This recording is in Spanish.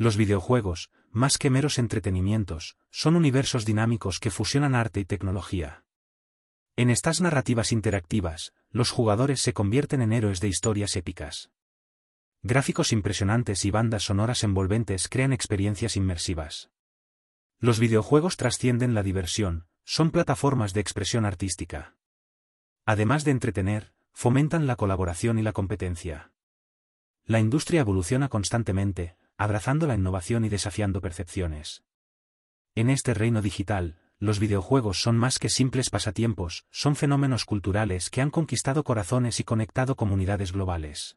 Los videojuegos, más que meros entretenimientos, son universos dinámicos que fusionan arte y tecnología. En estas narrativas interactivas, los jugadores se convierten en héroes de historias épicas. Gráficos impresionantes y bandas sonoras envolventes crean experiencias inmersivas. Los videojuegos trascienden la diversión, son plataformas de expresión artística. Además de entretener, fomentan la colaboración y la competencia. La industria evoluciona constantemente, abrazando la innovación y desafiando percepciones. En este reino digital, los videojuegos son más que simples pasatiempos, son fenómenos culturales que han conquistado corazones y conectado comunidades globales.